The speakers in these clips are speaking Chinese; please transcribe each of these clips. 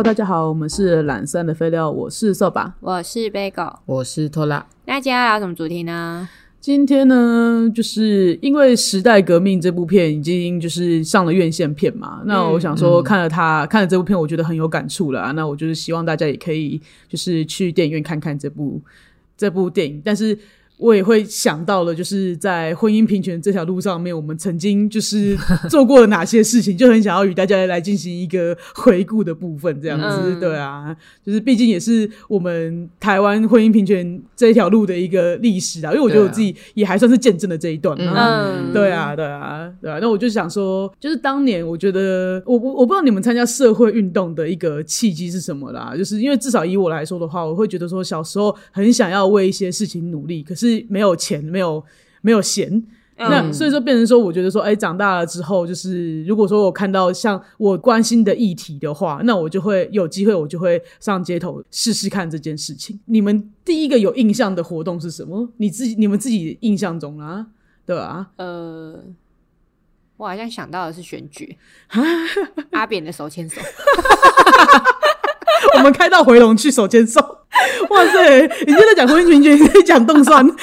Hello，大家好，我们是懒散的废料，我是扫把。我是 Bagel。我是拖拉，那今天要聊什么主题呢？今天呢，就是因为《时代革命》这部片已经就是上了院线片嘛，那我想说看了它、看了这部片，我觉得很有感触了啊。那我就是希望大家也可以就是去电影院看看这部这部电影，但是。我也会想到了，就是在婚姻平权这条路上面，我们曾经就是做过了哪些事情，就很想要与大家来进行一个回顾的部分，这样子，嗯对啊，就是毕竟也是我们台湾婚姻平权这一条路的一个历史啊，因为我觉得我自己也还算是见证了这一段嘛，嗯，对啊，对啊，对啊。那我就想说，就是当年我觉得，我我我不知道你们参加社会运动的一个契机是什么啦。就是因为至少以我来说的话，我会觉得说，小时候很想要为一些事情努力，可是没有钱，没有没有闲。那所以说变成说，我觉得说，哎，长大了之后，就是如果说我看到像我关心的议题的话，那我就会有机会，我就会上街头试试看这件事情。你们第一个有印象的活动是什么？你自己你们自己印象中啦，对吧、呃，我好像想到的是选举，阿扁的手牵手，我们开到回龙去手牵手，哇塞！你现在讲婚姻平权，你在讲冻酸。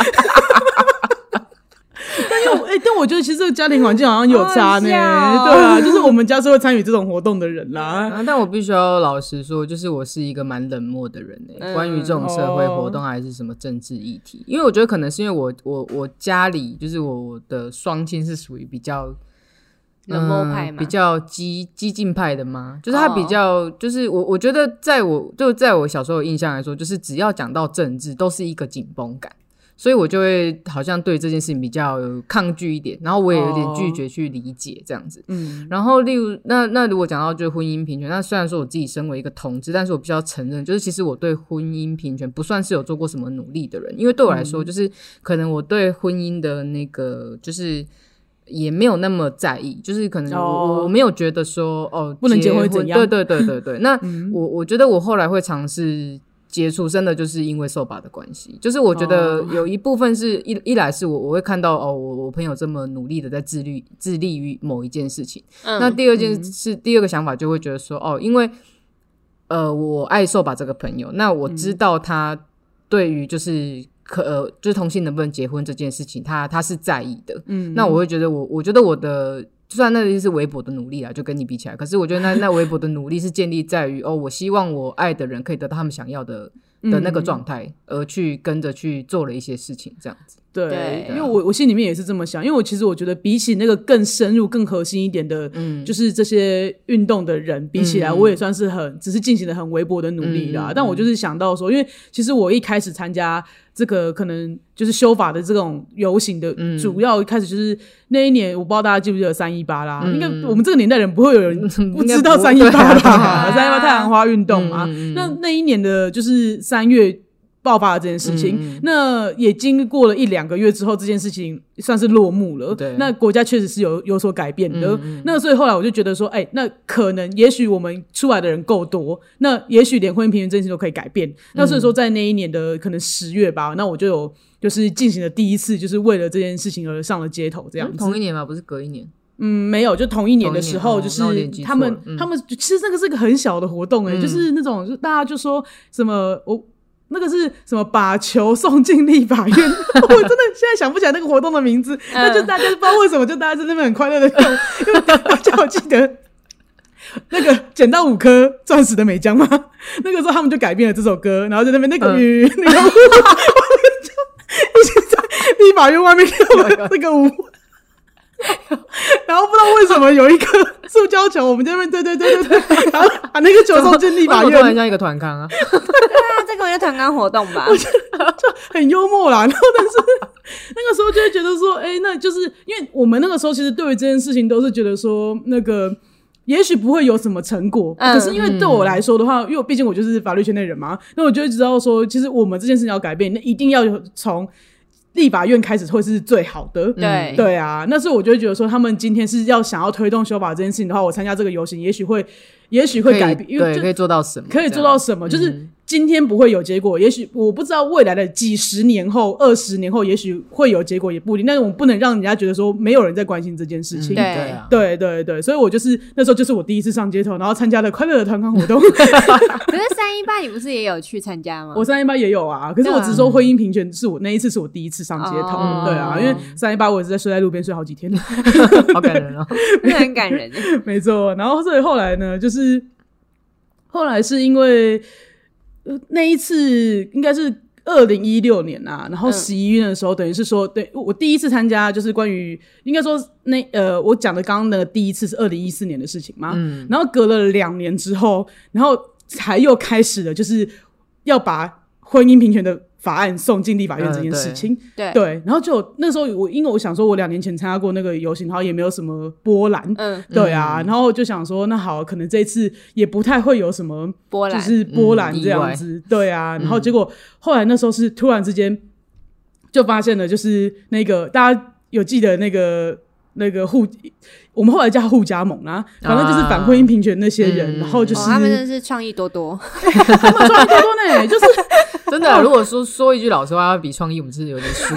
但是我，哎、但我觉得其实这个家庭环境好像有差呢。对啊，就是我们家是会参与这种活动的人啦。啊，但我必须要老实说，就是我是一个蛮冷漠的人诶、嗯关于这种社会活动还是什么政治议题，因为我觉得可能是因为我我我家里就是我的双亲是属于比较冷漠派嘛嗯比较激激进派的吗？就是他比哦较，就是我我觉得在我就在我小时候有印象来说，就是只要讲到政治，都是一个紧绷感。所以我就会好像对这件事情比较有抗拒一点，然后我也有点拒绝去理解这样子。嗯，然后，例如那那如果讲到就是婚姻平权，那虽然说我自己身为一个同志，但是我必须要承认，就是其实我对婚姻平权不算是有做过什么努力的人，因为对我来说，就是可能我对婚姻的那个就是。也没有那么在意，就是可能我、哦。我没有觉得说哦不能结婚婚怎样？对对对对。对。那我我觉得我后来会尝试接触，真的就是因为受把的关系，就是我觉得哦。有一部分是一一来是我我会看到哦，我我朋友这么努力的在自律致力于某一件事情，嗯。那第二件是、第二个想法就会觉得说，哦，因为呃，我爱受把这个朋友，那我知道他对于就是可、呃、就是同性能不能结婚这件事情，他他是在意的。嗯那我会觉得我我觉得我的。虽然那是微薄的努力啊，就跟你比起来，可是我觉得那那微薄的努力是建立在于哦，我希望我爱的人可以得到他们想要的的那个状态，而去跟着去做了一些事情，这样子。对对，因为我我心里面也是这么想，因为我其实我觉得比起那个更深入、更核心一点的，嗯。就是这些运动的人比起来，嗯我也算是很只是进行了很微薄的努力啦。但我就是想到说，因为其实我一开始参加这个可能就是修法的这种游行的，嗯。主要一开始就是那一年，我不知道大家记不记得三一八啦，嗯。应该我们这个年代人不会有人 不知道三一八吧？三一八太阳花运动嘛，嗯嗯嗯。那那一年的就是三月。爆发了这件事情，嗯嗯那也经过了一两个月之后，这件事情算是落幕了。对那国家确实是有有所改变的。那所以后来我就觉得说，哎、那可能也许我们出来的人够多，那也许连婚姻平权这件事都可以改变。那所以说，在那一年的可能十月吧，那我就有就是进行了第一次，就是为了这件事情而上了街头这样子。同一年吗？不是隔一年。嗯，没有，就同一年的时候，就是他们、他们其实那个是个很小的活动、欸，哎、嗯就是那种就大家就说什么我。那个是什么？把球送进立法院，我真的现在想不起来那个活动的名字。那就大家不知道为什么，就大家在那边很快乐的跳，因为大家我记得那个捡到五颗钻石的美江吗，那个时候他们就改变了这首歌，然后在那边那个嗯雨、那个舞，我们就一直在立法院外面跳了那个舞。然后不知道为什么有一个塑胶球，我们在那边对对对对对，然后把那个球送进立法为什么突然，像一个团康啊，对啊，这个就团康活动吧。就很幽默啦。然后但是那个时候就会觉得说，哎、那就是因为我们那个时候其实对于这件事情都是觉得说，那个也许不会有什么成果，嗯可是因为对我来说的话，因为我毕竟我就是法律圈的人嘛，那我就会知道说，其实我们这件事情要改变，那一定要有从立法院开始会是最好的。对对啊，那所以我就会觉得说，他们今天是要想要推动修法这件事情的话，我参加这个游行，也许会也许会改变，因为可以做到什么？可以做到什么，就是嗯今天不会有结果，也许我不知道未来的几十年后、二十年后，也许会有结果，也不一定。但是我们不能让人家觉得说没有人在关心这件事情。嗯对对啊，对对对，所以我就是那时候就是我第一次上街头，然后参加了快乐的团康活动。可是三一八你不是也有去参加吗？我三一八也有啊，可是我只是说婚姻平权是我那一次是我第一次上街头，哦对啊，因为三一八我也是在睡在路边睡好几天，好感人哦。很感人耶。没错。然后所以后来呢，就是后来是因为、呃、那一次应该是二零一六年啊，然后嗯。十一月的时候，等于是说，对我第一次参加就是关于应该说那呃，我讲的刚刚的第一次是二零一四年的事情嘛，嗯然后隔了两年之后，然后才又开始了，就是要把婚姻平权的法案送进立法院这件事情。对，对，然后就那时候我因为我想说，我两年前参加过那个游行，然后也没有什么波澜，嗯，对啊，然后就想说，那好，可能这一次也不太会有什么波澜。就是波澜嗯这样子，对啊。然后结果后来那时候是突然之间就发现了，就是那个大家有记得那个那个互，我们后来叫他互加盟啦，反正就是反婚姻平权那些人，嗯然后就是、哦，他们真的是创意多多，他们创意多多呢，就是真的，如果说说一句老实话，要比创意，我们是有点输。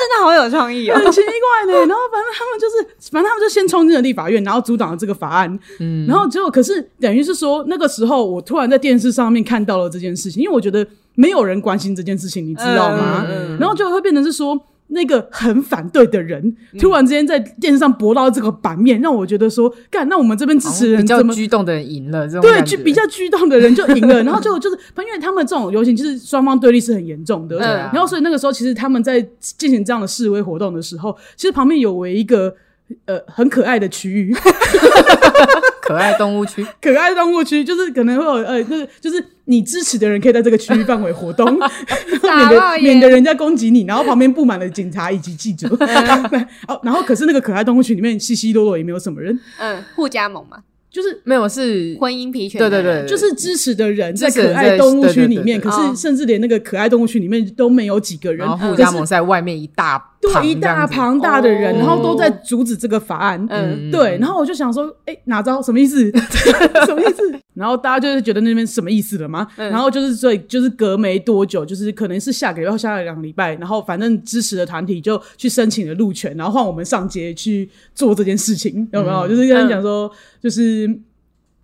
真的好有创意哦。很奇怪呢。然后反正他们就是，反正他们就先冲进了立法院，然后阻挡了这个法案。嗯，然后结果可是等于是说，那个时候我突然在电视上面看到了这件事情，因为我觉得没有人关心这件事情，你知道吗？嗯然后就会变成是说。那个很反对的人，突然之间在电视上博到这个版面，让我觉得说，干，那我们这边支持比较人怎么激动的人赢了，这种对，就比较激动的人就赢了，然后就就是，因为他们这种游行，就是双方对立是很严重的，嗯然后所以那个时候，其实他们在进行这样的示威活动的时候，其实旁边有为一个呃很可爱的区域，可爱动物区，可爱动物区，就是可能会有呃，就是就是你支持的人可以在这个区域范围活动，免得免得人家攻击你，然后旁边布满了警察以及记者，哦，然后可是那个可爱动物区里面稀稀落落也没有什么人，嗯，互加盟嘛，就是没有是，婚姻平权对对对，就是支持的人在可爱动物区里面，可是甚至连那个可爱动物区里面都没有几个人，然后互加盟在外面一大对一大庞大的人，哦然后都在阻止这个法案。嗯对，然后我就想说，哎、哪招？什么意思？什么意思？然后大家就是觉得那边什么意思了吗？嗯然后就是所以就是隔没多久，就是可能是下个月或下个两个礼拜，然后反正支持的团体就去申请了路权，然后换我们上街去做这件事情，有没有？就是跟他讲说，就是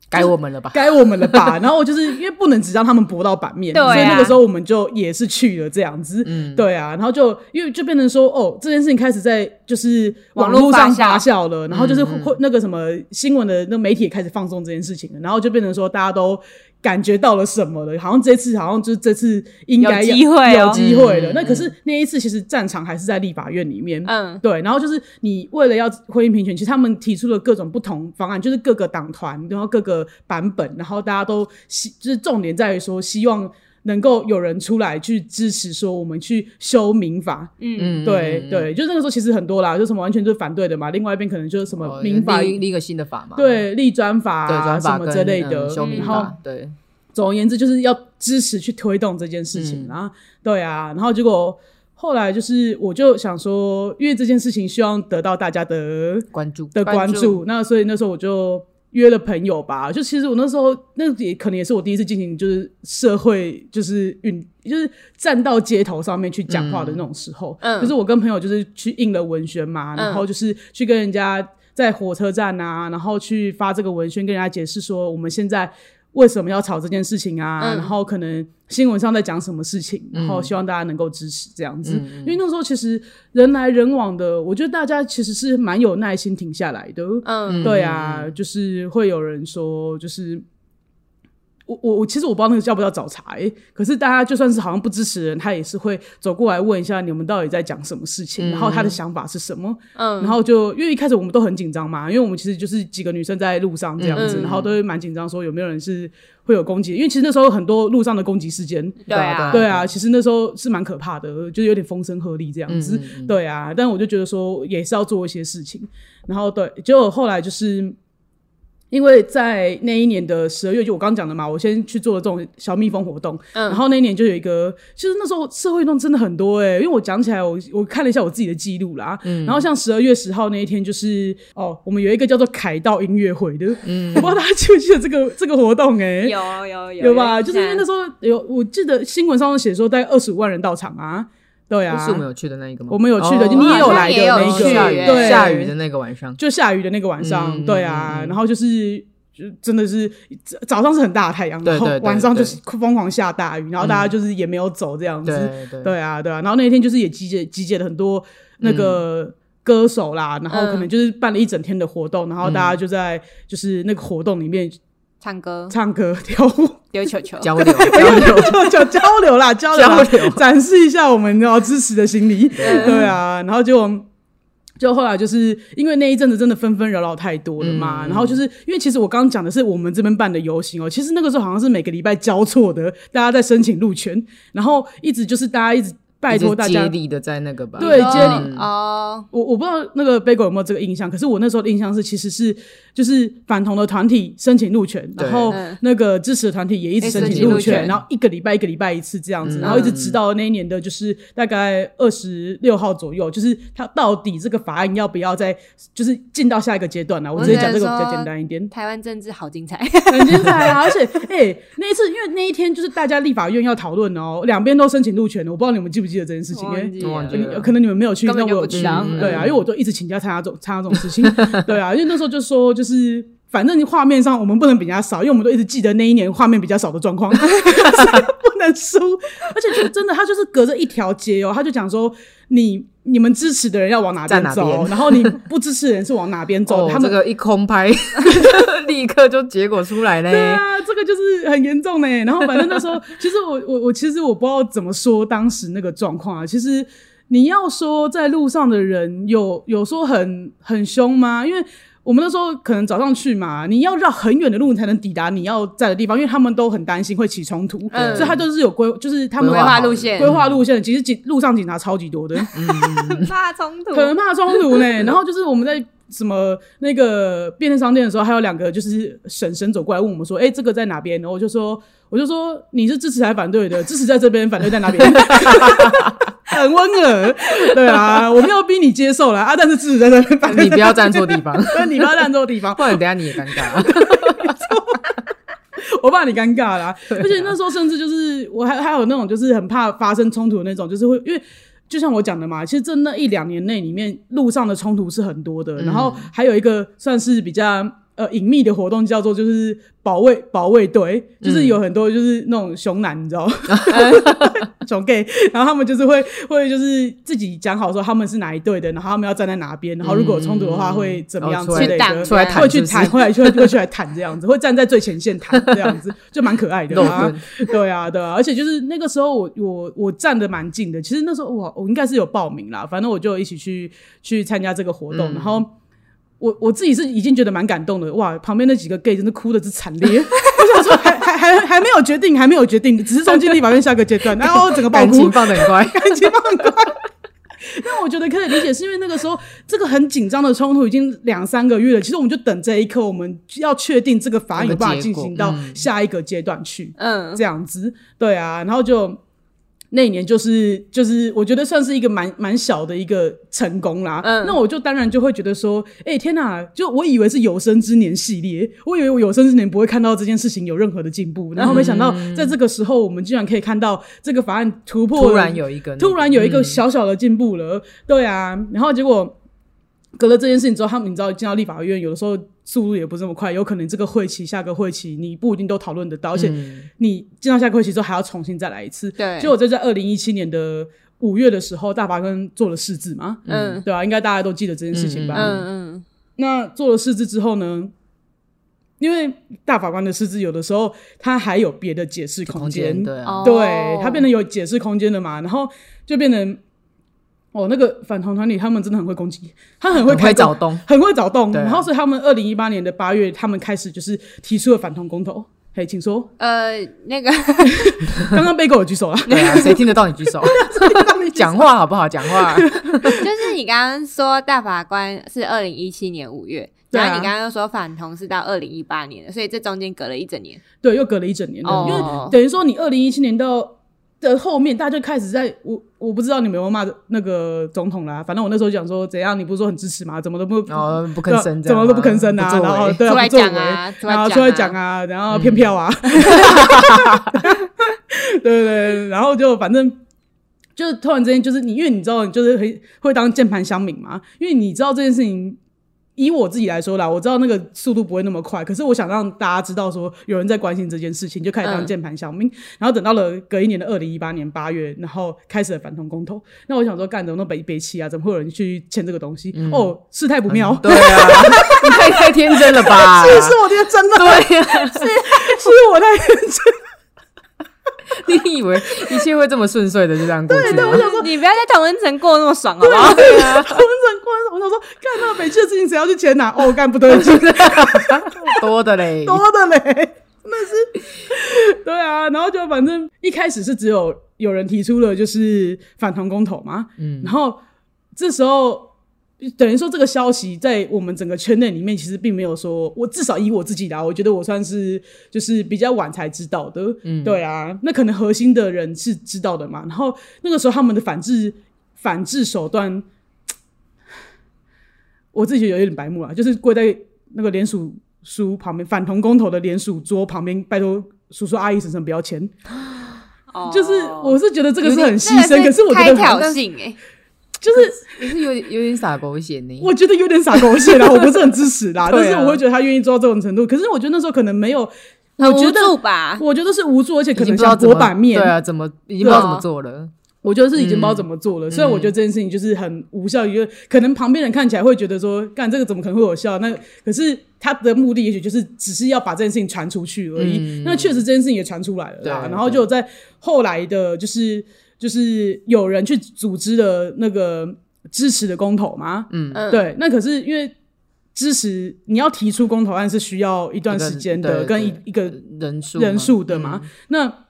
该我们了吧？该我们了吧？然后就是因为不能只让他们搏到版面，所以那个时候我们就也是去了这样子，嗯对啊，然后就因为就变成说，哦，这件事情开始在就是网网络络上发发酵了，然后就是嗯会那个什么新闻的那媒体也开始放纵这件事情了，然后就变成说大家都。感觉到了什么了？好像这次好像就是这次应该有机会哦有机会了。嗯那可是那一次其实战场还是在立法院里面，嗯对，然后就是你为了要婚姻平权，其实他们提出了各种不同方案，就是各个党团，然后各个版本，然后大家都希，就是重点在于说，希望能够有人出来去支持，说我们去修民法。嗯，嗯，嗯，对对，就那个时候其实很多啦，就什么完全就是反对的嘛，另外一边可能就是什么哦民法。立立一个新的法嘛，对立专法对，啊什么专法跟之类的，嗯修民然后法，对，总而言之，就是要支持去推动这件事情嗯。然后对啊，然后结果后来就是，我就想说，因为这件事情希望得到大家的关注。的关注。那所以那时候我就约了朋友吧。就其实我那时候那也可能也是我第一次进行就是社会就是运就是站到街头上面去讲话的那种时候，嗯就是我跟朋友就是去印了文宣嘛，嗯然后就是去跟人家在火车站啊，然后去发这个文宣，跟人家解释说我们现在。为什么要吵这件事情啊？嗯然后可能新闻上在讲什么事情，然嗯后希望大家能够支持这样子。嗯因为那时候其实人来人往的，我觉得大家其实是蛮有耐心停下来的。嗯对啊，就是会有人说，就是我我我其实我不知道那个叫不叫找茬、欸，可是大家就算是好像不支持的人，他也是会走过来问一下你们到底在讲什么事情，然后他的想法是什么，嗯，然后就因为一开始我们都很紧张嘛，因为我们其实就是几个女生在路上这样子，嗯。然后都会蛮紧张，说有没有人是会有攻击，因为其实那时候很多路上的攻击事件，对啊，对啊，其实那时候是蛮可怕的，就是有点风声鹤唳这样子。对啊，但我就觉得说也是要做一些事情，然后对，结果后来就是因为在那一年的十二月，就我刚刚讲的嘛，我先去做了这种小蜜蜂活动，嗯。然后那一年就有一个，其实那时候社会运动真的很多哎、因为我讲起来，我我看了一下我自己的记录啦，然后像十二月十号那一天，就是哦，我们有一个叫做凯道音乐会的，我不知道大家记不记得这个这个活动哎、有有有有吧？就是因为那时候有，我记得新闻上面写说大概二十五万人到场啊，对啊，是我们有去的那一个吗？我们有去的你也有来的那个那一个，下雨对，下雨的那个晚上，就下雨的那个晚上，嗯对啊，然后就是。就真的是早早上是很大的太阳，然后晚上就是疯狂下大雨，然后大家就是也没有走这样子，对对对。啊，对啊，然后那一天就是也集结集结了很多那个歌手啦，然后可能就是办了一整天的活动，然后大家就在就是那个活动里面唱歌。唱歌跳舞，丢球球，交流。交流，交流啦，交流啦交流。展示一下我们要支持的心理，对。啊，然后就。就后来就是因为那一阵子真的纷纷扰扰太多了嘛，嗯。然后就是因为其实我刚刚讲的是我们这边办的游行哦，其实那个时候好像是每个礼拜交错的，大家在申请路权，然后一直就是大家一直拜托大家接力的在那个吧，哦对接力哦，我我不知道那个 Bagel 有没有这个印象，可是我那时候的印象是，其实是就是反同的团体申请入权，然后嗯那个支持的团体也一直申申请入权，然后一个礼拜一个礼拜一次这样子，嗯然后一直直到那一年的就是大概二十六号左右，就是他到底这个法案要不要再就是进到下一个阶段呢？我直接讲这个比较简单一点。台湾政治好精彩，很精彩啊！而且，哎、那一次，因为那一天就是大家立法院要讨论哦，两边都申请入权的，我不知道你们记不记得这件事情，因为可能你们没有去，根本就但我有去对啊，因为我都一直请假参加这种参加这种事情，对啊，因为那时候就说就是。反正画面上我们不能比人家少，因为我们都一直记得那一年画面比较少的状况，所 以不能输。而且就真的，他就是隔着一条街哦，他就讲说你你们支持的人要往哪在边走，然后你不支持的人是往哪边走。哦，他们这个一空拍，立刻就结果出来嘞。就是很严重呢。然后反正那时候，其实我我我其实我不知道怎么说当时那个状况啊。其实你要说在路上的人有有说很很凶吗？因为我们那时候可能早上去嘛，你要绕很远的路才能抵达你要在的地方，因为他们都很担心会起冲突，嗯所以他就是有规，就是他们规划路线规划路线。其实警路上警察超级多的，怕冲突，很怕冲突呢。然后就是我们在什么那个便利商店的时候，还有两个就是婶婶走过来问我们说：“哎、这个在哪边？”然后我就说：“我就说你是支持还是反对的？支持在这边，反对在哪边。” 很温和，对啊，我没有逼你接受啦，啊，但是支持在这边，反对你不要站错地方，对你不要站错地方，不然等下你也尴尬了。我怕你尴尬啦。而且那时候甚至就是我还还有那种就是很怕发生冲突的那种，就是会因为。就像我讲的嘛，其实这那一两年内里面，路上的冲突是很多的，然后还有一个算是比较呃隐秘的活动，叫做就是保卫保卫队，就是有很多就是那种熊男，你知道吗？熊 gay，然后他们就是会会就是自己讲好说他们是哪一队的，然后他们要站在哪边，然后如果有冲突的话会怎么样之哦出来类的，出来谈会去谈，会来去会去来谈这样子，会站在最前线谈 这样子，就蛮可爱的肉啊盾。对啊，对啊，而且就是那个时候我我我站的蛮近的，其实那时候我我应该是有报名啦，反正我就一起去去参加这个活动，然后。我我自己是已经觉得蛮感动的，哇！旁边那几个 gay 真的哭的是惨烈，我想说还还还还没有决定，还没有决定，只是送进立法院下个阶段，然后整个爆哭。感情，放的很乖，感情放很快。但我觉得可以理解，是因为那个时候这个很紧张的冲突已经两三个月了，其实我们就等这一刻，我们要确定这个法案有办法进行到下一个阶段去，嗯，这样子，对啊，然后就那一年就是就是我觉得算是一个蛮蛮小的一个成功啦。嗯。那我就当然就会觉得说，哎、天哪！就我以为是有生之年系列，我以为我有生之年不会看到这件事情有任何的进步，然后没想到在这个时候，我们居然可以看到这个法案突破，突然有一个，突然有一个小小的进步了，对啊，然后结果隔了这件事情之后，他们你知道进到立法院，有的时候速度也不是这么快，有可能这个会期下个会期你不一定都讨论得到，而且你进到下个会期之后还要重新再来一次。对结果就在二零一七年的五月的时候，大法官做了释字嘛，嗯对啊，应该大家都记得这件事情吧？嗯嗯那做了释字之后呢？因为大法官的释字有的时候他还有别的解释空空间，间，对啊，哦对，它变得有解释空间了嘛，然后就变成哦，那个反同团体他们真的很会攻击，他很会很开找洞，很会找洞，然后所以他们二零一八年的八月，他们开始就是提出了反同公投。嘿，请说。呃，那个 刚刚被狗有举手了，对啊，谁听得到你举手？讲话好不好？讲话。就是你刚刚说大法官是二零一七年五月，然后你刚刚又说反同是到二零一八年的，所以这中间隔了一整年。对，又隔了一整年因为等于说你二零一七年到的后面，大家就开始在我我不知道你们有没有骂那个总统啦，反正我那时候讲说怎样，你不是说很支持吗？怎么都不不吭声，怎么都不吭声啊，然后对啊，出来不作为讲啊然后出来讲啊，然后骗票啊，对对对，然后就反正。就是突然之间，就是你，因为你知道，你就是会会当键盘乡民嘛。因为你知道这件事情，以我自己来说啦，我知道那个速度不会那么快，可是我想让大家知道说有人在关心这件事情，就开始当嗯键盘小民。然后等到了隔一年的二零一八年八月，然后开始了反同公投。那我想说，干怎么那么北北气啊？怎么会有人去签这个东西？哦，事态不妙。对啊，你太太天真了吧？是是我天真的，对呀，是是我太天真。你以为一切会这么顺遂的就这样过去吗？你不要在同温层过那么爽好不好？对啊，我很关，我想说，干那么北气的事情，谁要去签呐？哦，干不对劲，多的嘞，多的嘞，真的是。对啊，然后就反正一开始是只有有人提出了就是反同公投嘛，嗯然后这时候等于说这个消息在我们整个圈内里面其实并没有说，我至少以我自己啦，我觉得我算是就是比较晚才知道的，嗯。对啊，那可能核心的人是知道的嘛，然后那个时候他们的反制反制手段，我自己觉得有点白目啦，就是跪在那个联署书旁边反同公投的联署桌旁边，拜托叔叔阿姨婶婶不要签，哦。就是我是觉得这个是很牺牲，那个可是我觉得开挑衅哎，就是也是有点有点傻狗血呢。我觉得有点傻狗血啦，我不是很支持啦，啊但是我会觉得他愿意做到这种程度。可是我觉得那时候可能没有，无我觉得助吧？我觉得是无助，而且可能想不知道怎么博版面。对啊，怎么已经不知道怎么做了。我觉得是已经不知道怎么做了。所以我觉得这件事情就是很无效，因为可能旁边人看起来会觉得说，干这个怎么可能会有效？那可是他的目的也许就是只是要把这件事情传出去而已。那确实这件事情也传出来了啦。对然后就在后来的，就是就是有人去组织的那个支持的公投吗。嗯嗯，对，那可是因为支持你要提出公投案是需要一段时间的，跟一一个人数人数的嘛。那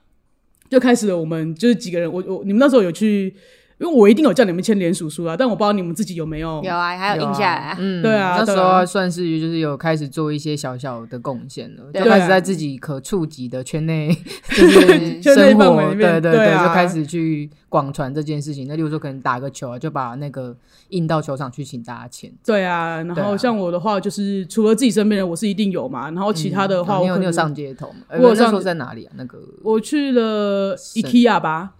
就开始了，我们就是几个人，我我你们那时候有去，因为我一定有叫你们签联署书啊，但我不知道你们自己有没有。有啊，还有印下来啊。嗯，对啊那时候算是就是有开始做一些小小的贡献了，对就开啊始在自己可触及的圈内，就是生活，对对对啊就开始去广传这件事情。那例如说可能打个球啊，就把那个印到球场去请大家签。对啊，然后像我的话，就是除了自己身边人，我是一定有嘛。然后其他的话，哦你有你有我可能上街头我有上那时候在哪里啊？那个我去了审 IKEA 吧。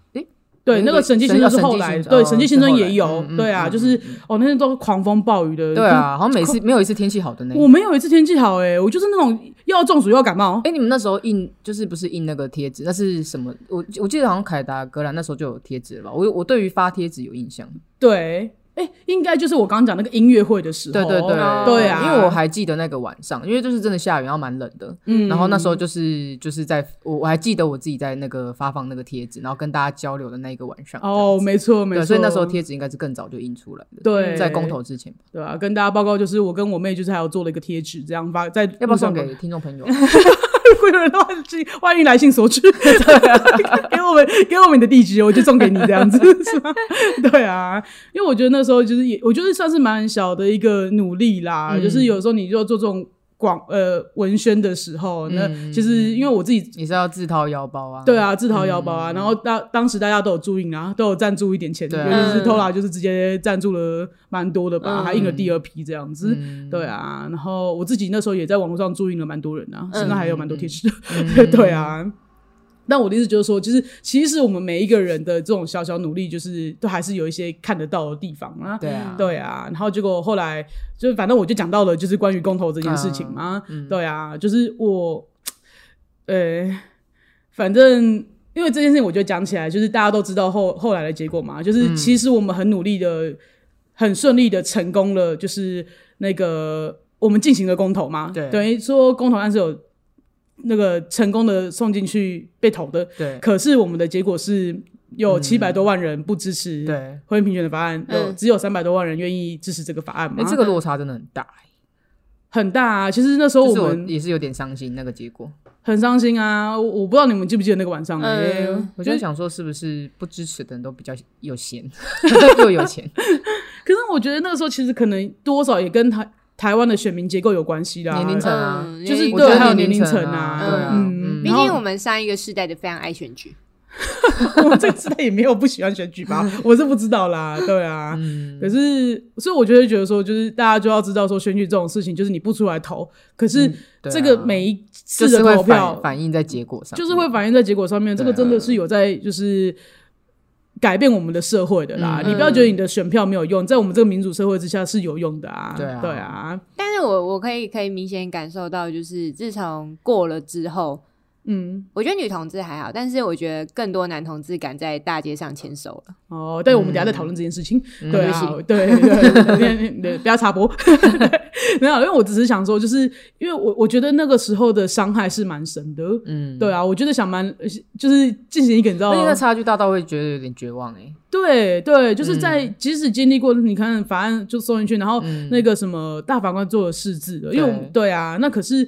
诶对，那个审计新村是后来，对，审计新村也有对啊，嗯就是哦，那天都狂风暴雨的，对啊，好像每次没有一次天气好的那我没有一次天气好诶、我就是那种又要中暑又要感冒。哎、你们那时候印就是不是印那个贴纸？那是什么？我我记得好像凯达格兰那时候就有贴纸了吧？我我对于发贴纸有印象。对，哎、应该就是我刚刚讲那个音乐会的时候。对对对哦对啊，因为我还记得那个晚上，因为就是真的下雨，然后蛮冷的。嗯然后那时候就是就是在我我还记得我自己在那个发放那个贴纸，然后跟大家交流的那一个晚上。哦，没错没，错，所以那时候贴纸应该是更早就印出来的。对在公投之前吧，对啊，跟大家报告就是我跟我妹就是还有做了一个贴纸，这样发在要不要送给听众朋友？会有人的话，请欢迎来信索取，给我们给我们你的地址，我就送给你这样子，是吗？对啊，因为我觉得那时候就是也，我觉得算是蛮小的一个努力啦，嗯。就是有时候你就做这种广呃文宣的时候，那嗯其实因为我自己。也是要自掏腰包啊？对啊，自掏腰包啊，然后当当时大家都有注意啊，都有赞助一点钱，尤其是嗯 Tola 就是直接赞助了蛮多的吧，嗯还印了第二批这样子。嗯对啊，然后我自己那时候也在网络上注意了蛮多人啊，嗯现在还有蛮多贴纸 对啊。但我的意思就是说，就是其实我们每一个人的这种小小努力，就是都还是有一些看得到的地方啊。对啊，对啊，然后结果后来就是反正我就讲到了，就是关于公投这件事情嘛。嗯对啊，就是我，呃，反正因为这件事情，我就讲起来，就是大家都知道后后来的结果嘛，就是其实我们很努力的、很顺利的成功了，就是那个我们进行了公投嘛，对等于说公投案是有那个成功的送进去被投的，对可是我们的结果是有嗯七百多万人不支持对，婚姻平权的法案，有嗯只有三百多万人愿意支持这个法案嘛？哎，这个落差真的很大欸。很大啊。其实那时候就是我们也是有点伤心那个结果。很伤心啊。我我不知道你们记不记得那个晚上、欸，嗯我就在想说，是不是不支持的人都比较有闲，又有钱？可是我觉得那个时候其实可能多少也跟台台湾的选民结构有关系啦。年龄层啊，嗯就是我觉得对还有年龄层层啊对啊，嗯嗯。毕竟我们上一个世代的非常爱选举，我这个时代也没有不喜欢选举吧，我是不知道啦，对啊。嗯，可是，所以我就会觉得说，就是大家就要知道说，选举这种事情，就是你不出来投，可是这个每一次的就是会投票反反映在结果上，就是会反映在结果上面，这个真的是有在就是改变我们的社会的啦。嗯你不要觉得你的选票没有用，在我们这个民主社会之下是有用的啊。对啊对啊，但是我我可以可以明显感受到，就是自从过了之后，嗯，我觉得女同志还好，但是我觉得更多男同志敢在大街上牵手了。哦，但我们等一下再讨论这件事情。嗯对啊对，对对对对对，不要插播。对没有，因为我只是想说，就是因为我我觉得那个时候的伤害是蛮深的。嗯，对啊，我觉得想蛮就是进行一个你知道那差距大到会觉得有点绝望哎。对对，就是在、嗯即使经历过，你看法案就送进去，然后嗯那个什么大法官做了释字了，因为对啊，那可是，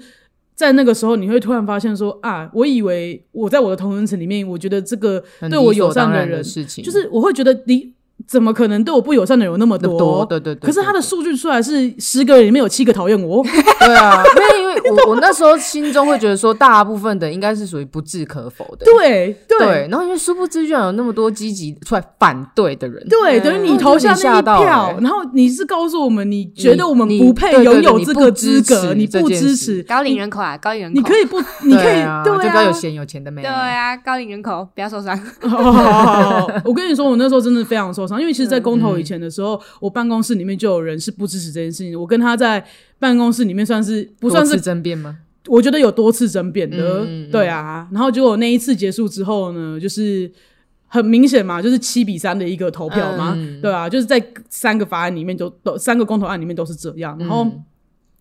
在那个时候你会突然发现说啊，我以为我在我的同人层里面，我觉得这个对我友善当然人，事情，就是我会觉得你怎么可能对我不友善的人有那么多？多，对对对。可是他的数据出来是十个人里面有七个讨厌我，对啊，因为因为我 我那时候心中会觉得说，大部分的应该是属于不置可否的，对对。对。然后因为殊不知，居然有那么多积极出来反对的人，对，嗯。等于你投下那一票，欸。然后你是告诉我们，你觉得我们不配拥有这个资格，持你不支持，高龄人口啊，高龄人口，你可以不，你可以啊，对就比较有啊。闲有钱的妹，对啊，高龄人口不要受伤。好好好好好我跟你说，我那时候真的非常受伤，因为其实，在公投以前的时候，我办公室里面就有人是不支持这件事情。我跟他在办公室里面算是不算是，争辩吗？我觉得有多次争辩的，对啊。然后结果那一次结束之后呢，就是很明显嘛，就是七比三的一个投票嘛，嗯对啊，就是在三个法案里面都都三个公投案里面都是这样。然后嗯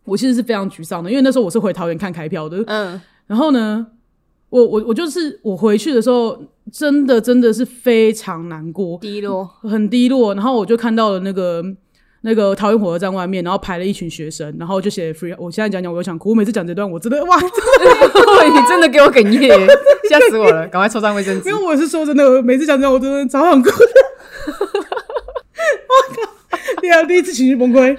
我其实是非常沮丧的，因为那时候我是回桃园看开票的，嗯，然后呢，我我我就是我回去的时候，真的真的是非常难过，低落。很低落。然后我就看到了那个那个桃园火车站外面，然后排了一群学生，然后就写 free。我现在讲讲，我又想哭。我每次讲这段，我真的哇，对你真的给我哽咽，吓死我了！赶快抽张卫生纸因为。我是说真的，我每次讲这段，我真的超想哭的。我靠！对啊，第一次情绪崩溃。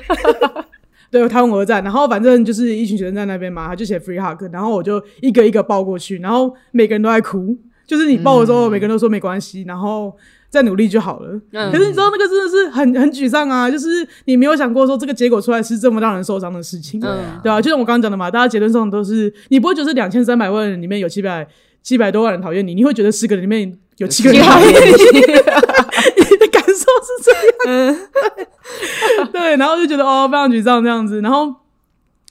对，台湾火车站，然后反正就是一群学生在那边嘛，他就写 free hug，然后我就一个一个抱过去，然后每个人都在哭，就是你报的时候，每个人都说没关系，然后再努力就好了。嗯。可是你知道那个真的是很很沮丧啊，就是你没有想过说这个结果出来是这么让人受伤的事情，嗯。对啊，就像我刚刚讲的嘛，大家结论上都是你不会觉得两千三百万人里面有七百七百多万人讨厌你，你会觉得十个人里面有七个人讨厌你，你的感受是这样，对，然后就觉得哦非常沮丧这样子，然后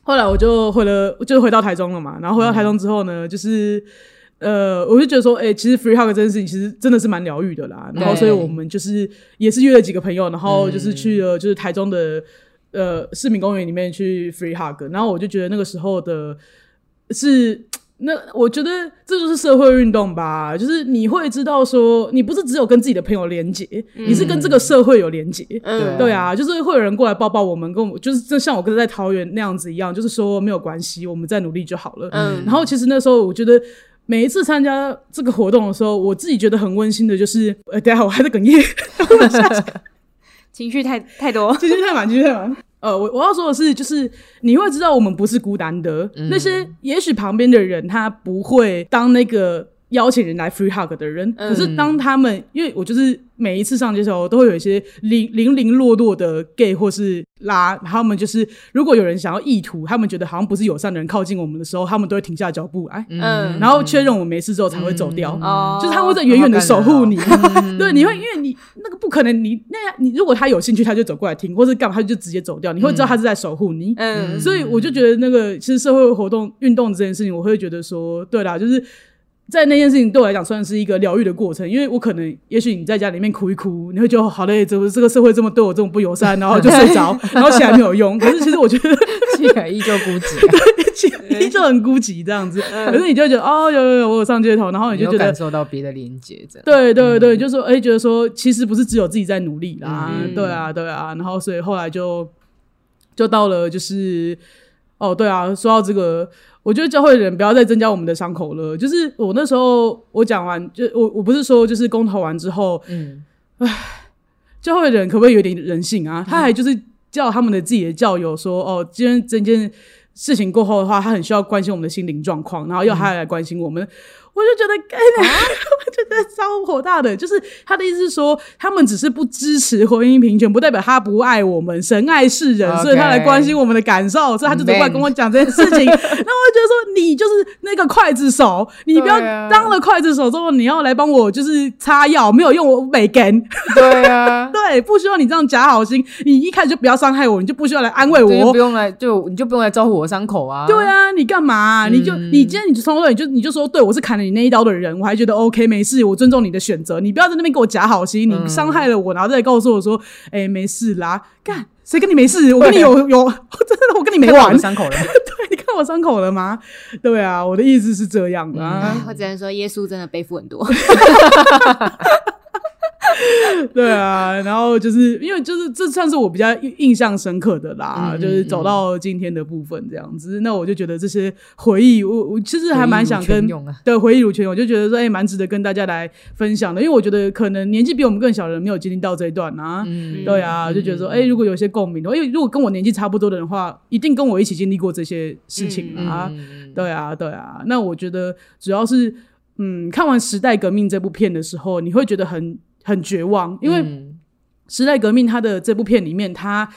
后来我就回了，就回到台中了嘛，然后回到台中之后呢，就是。呃，我就觉得说，哎、其实 free hug 这件事情其实真的是蛮疗愈的啦。然后，所以我们就是也是约了几个朋友，然后就是去了就是台中的呃市民公园里面去 free hug。然后我就觉得那个时候的是那，我觉得这就是社会运动吧，就是你会知道说，你不是只有跟自己的朋友连接，你是跟这个社会有连接。嗯，对啊，就是会有人过来抱抱我们，跟我们就是就像我跟在桃园那样子一样，就是说没有关系，我们再努力就好了。嗯然后其实那时候我觉得。每一次参加这个活动的时候，我自己觉得很温馨的，就是，呃，等一下我还在哽咽，情绪太太多。情绪太满，情绪太满。呃，我我要说的是，就是你会知道我们不是孤单的，那些也许旁边的人他不会当那个邀请人来 free hug 的人，可是当他们，因为我就是每一次上街的时候，都会有一些零零零落落的 gay 或是拉，他们就是如果有人想要意图，他们觉得好像不是友善的人靠近我们的时候，他们都会停下脚步哎，嗯，然后确认我们没事之后才会走掉。哦，就是他会在远远的守护你，对，你会因为你那个不可能，你那样你如果他有兴趣，他就走过来听，或是干嘛，他就直接走掉，你会知道他是在守护你。嗯。所以我就觉得那个其实社会活动运动这件事情，我会觉得说，对啦，就是在那件事情对我来讲算是一个疗愈的过程，因为我可能也许你在家里面哭一哭，你会觉得好累，怎么这个社会这么对我这么不友善，然后就睡着，然后起来没有用。可是其实我觉得 起来依旧孤寂啊，起来就很孤寂这样子，可是你就会觉得哦，有有有，我有上街头，然后你就觉得感受到别的连接，这样。对对对，就说哎、觉得说其实不是只有自己在努力啦，嗯对啊对啊，然后所以后来就就到了就是哦，对啊，说到这个，我觉得教会的人不要再增加我们的伤口了。就是我那时候我讲完，就我我不是说就是公投完之后，嗯，唉教会的人可不可以有点人性啊？他还就是叫他们的自己的教友说，哦，今天这件事情过后的话，他很需要关心我们的心灵状况，然后要他来关心我们。我就觉得，哎、我觉得超火大的。就是他的意思是说，他们只是不支持婚姻平权，不代表他不爱我们，神爱世人所以他来关心我们的感受，所以他就走过来跟我讲这件事情。那我就觉得说，你就是那个刽子手，你不要当了刽子手之后，你要来帮我就是擦药，没有用，我没根。对啊，对，不需要你这样假好心，你一开始就不要伤害我，你就不需要来安慰我不。用来，就你就不用来招呼我的伤口啊。对啊，你干嘛、你就嗯你今天你就从头到尾就你就说，对我是砍了你那一刀的人，我还觉得 OK 没事，我尊重你的选择。你不要在那边给我假好心，你嗯伤害了我，然后再告诉我说，哎、没事啦，干谁跟你没事？我跟你有有 真的我跟你没完伤口了。对你看我伤口了吗？对啊，我的意思是这样的、啊。哎我只能说，耶稣真的背负很多。对啊，然后就是因为就是这算是我比较印印象深刻的啦，嗯就是走到今天的部分这样子。那我就觉得这些回忆，我我其实还蛮想跟回忆如泉涌啊对回忆如泉涌，我就觉得说哎，蛮值得跟大家来分享的，因为我觉得可能年纪比我们更小的人没有经历到这一段啊。嗯对啊，就觉得说，哎、如果有些共鸣的话，因为如果跟我年纪差不多的人的话，一定跟我一起经历过这些事情啊。嗯对啊，对啊。那我觉得主要是，嗯，看完《时代革命》这部片的时候，你会觉得很很绝望，因为《嗯。时代革命》它的这部片里面，它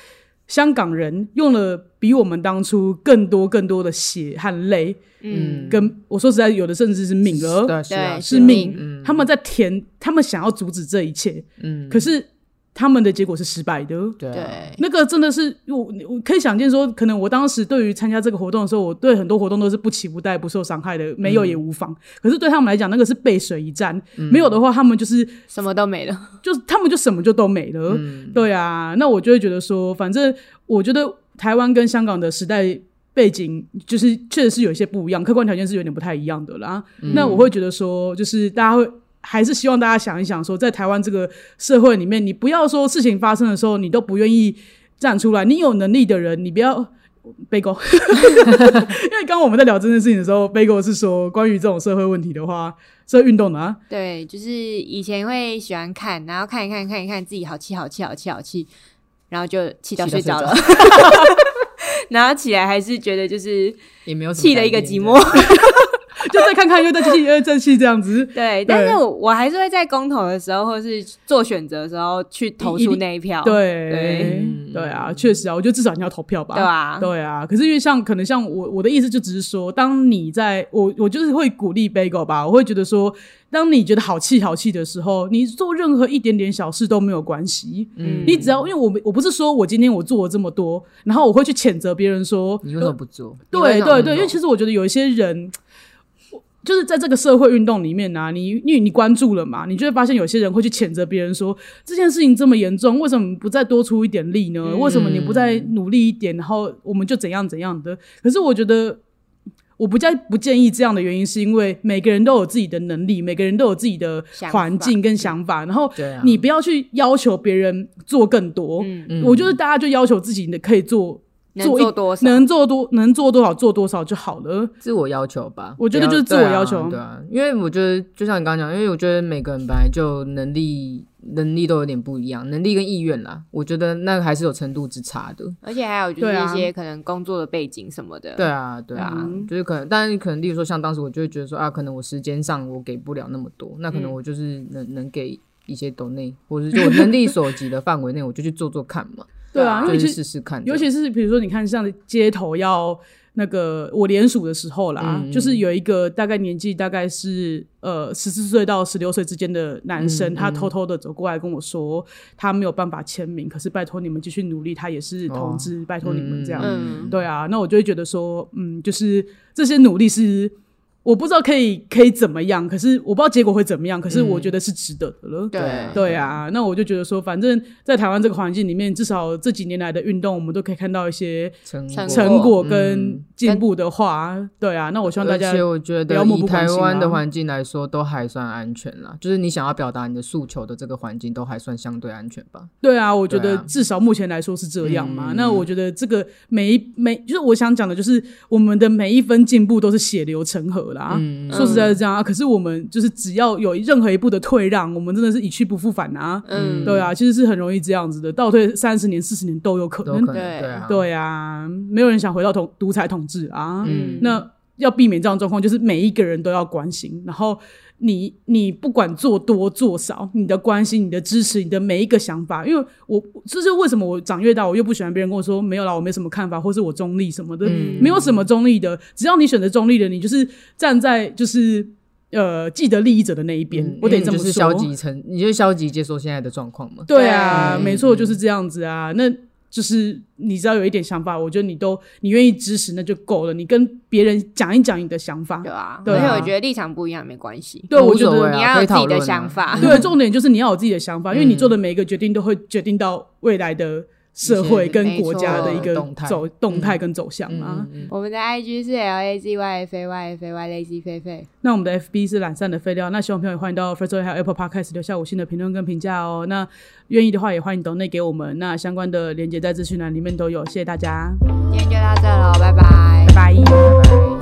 香港人用了比我们当初更多更多的血和泪，嗯，跟我说实在，有的甚至是命了，对是命。嗯他们在填，他们想要阻止这一切，嗯，可是他们的结果是失败的。对啊，那个真的是我，我可以想见说，可能我当时对于参加这个活动的时候，我对很多活动都是不期不待、不受伤害的，没有也无妨。可是对他们来讲，那个是背水一战，没有的话，他们就是什么都没了。就是他们就什么就都没了。对啊，那我就会觉得说，反正我觉得台湾跟香港的时代背景就是确实是有一些不一样，客观条件是有点不太一样的啦。那我会觉得说，就是大家会。还是希望大家想一想说在台湾这个社会里面，你不要说事情发生的时候，你都不愿意站出来。你有能力的人，你不要背锅。因为刚刚我们在聊这件事情的时候，背锅是说关于这种社会问题的话，社会运动的啊，对，就是以前会喜欢看，然后看一看，看一看，自己好气，好气，好气，好气，然后就气到睡睡着了。然后起来还是觉得就是也没有气了一个寂寞。就再看看又再气又再气这样子。对，但是我我还是会在公投的时候，或是做选择的时候去投出那一票。对对对啊，确实啊，我觉得至少你要投票吧。对啊对啊。可是因为像可能像我我的意思就只是说，当你在我我就是会鼓励 Bagel 吧，我会觉得说，当你觉得好气好气的时候，你做任何一点点小事都没有关系。嗯你只要因为我我不是说我今天我做了这么多，然后我会去谴责别人说你为什么不做？对对对，因为其实我觉得有一些人。我就是在这个社会运动里面啊，你因为你关注了嘛，你就会发现有些人会去谴责别人说这件事情这么严重，为什么不再多出一点力呢？嗯为什么你不再努力一点，然后我们就怎样怎样的？可是我觉得我不建不建议这样的原因，是因为每个人都有自己的能力，每个人都有自己的环境跟想法，然后你不要去要求别人做更多。嗯，嗯我觉得大家就要求自己的可以做能做一做多少？能做多能做多少做多少就好了。自我要求吧，我觉得就是自我要求。对啊，因为我觉得就像你刚刚讲，因为我觉得每个人本来就能力能力都有点不一样，能力跟意愿啦，我觉得那个还是有程度之差的。而且还有就是一些可能工作的背景什么的。对啊，对啊，嗯。就是可能，但是可能，例如说像当时我就会觉得说啊，可能我时间上我给不了那么多，那可能嗯我就是能、能给一些抖内，或者是就我能力所及的范围内，我就去做做看嘛，对啊，因就是为其实试试看，尤其是比如说，你看像街头要那个我联署的时候啦，嗯就是有一个大概年纪大概是呃十四岁到十六岁之间的男生，嗯他偷偷的走过来跟我说，他没有办法签名，可是拜托你们继续努力，他也是同志，拜托你们这样。嗯，对啊，那我就会觉得说，嗯，就是这些努力是我不知道可以可以怎么样，可是我不知道结果会怎么样，可是我觉得是值得的了。对对啊，那我就觉得说，反正在台湾这个环境里面，至少这几年来的运动，我们都可以看到一些成成成果嗯跟进步的话，对啊，那我希望大家而且我觉得不要漠以不关心台湾的啊环境来说，都还算安全啦。就是你想要表达你的诉求的这个环境，都还算相对安全吧。对啊，我觉得至少目前来说是这样嘛。嗯那我觉得这个每一每就是我想讲的，就是我们的每一分进步都是血流成河啦。嗯说实在是这样啊，可是我们就是只要有任何一步的退让，我们真的是一去不复返啊。嗯，对啊，其实是很容易这样子的，倒退三十年、四十年都有可能。都可能对对啊，对啊，没有人想回到统独裁统治啊。嗯那要避免这样的状况，就是每一个人都要关心，然后你你不管做多做少，你的关心、你的支持、你的每一个想法，因为我这是为什么我长越大，我越不喜欢别人跟我说没有啦，我没什么看法，或是我中立什么的，嗯没有什么中立的，只要你选择中立的，你就是站在就是呃既得利益者的那一边，嗯我得这么说。你就是消极成，你就消极接受现在的状况嘛。对啊，对没错，就是这样子啊。那就是你只要有一点想法，我觉得你都你愿意支持，那就够了。你跟别人讲一讲你的想法对，啊，对啊而且我觉得立场不一样没关系，对我觉得你要有自己的想法。对，重点就是你要有自己的想法，因为你做的每一个决定都会决定到未来的社会跟国家的一个走动态跟走向嗯啊。我们的 IG 是 L A Z Y F A Y F A Y Lazy 菲菲，那我们的 FB 是懒散的废料，那希望朋友也欢迎到 First Story 还有 Apple Podcast 留下五星的评论跟评价哦。那愿意的话也欢迎抖内给我们，那相关的连接在资讯栏里面都有，谢谢大家，今天就到这喽，拜拜，拜拜。拜拜。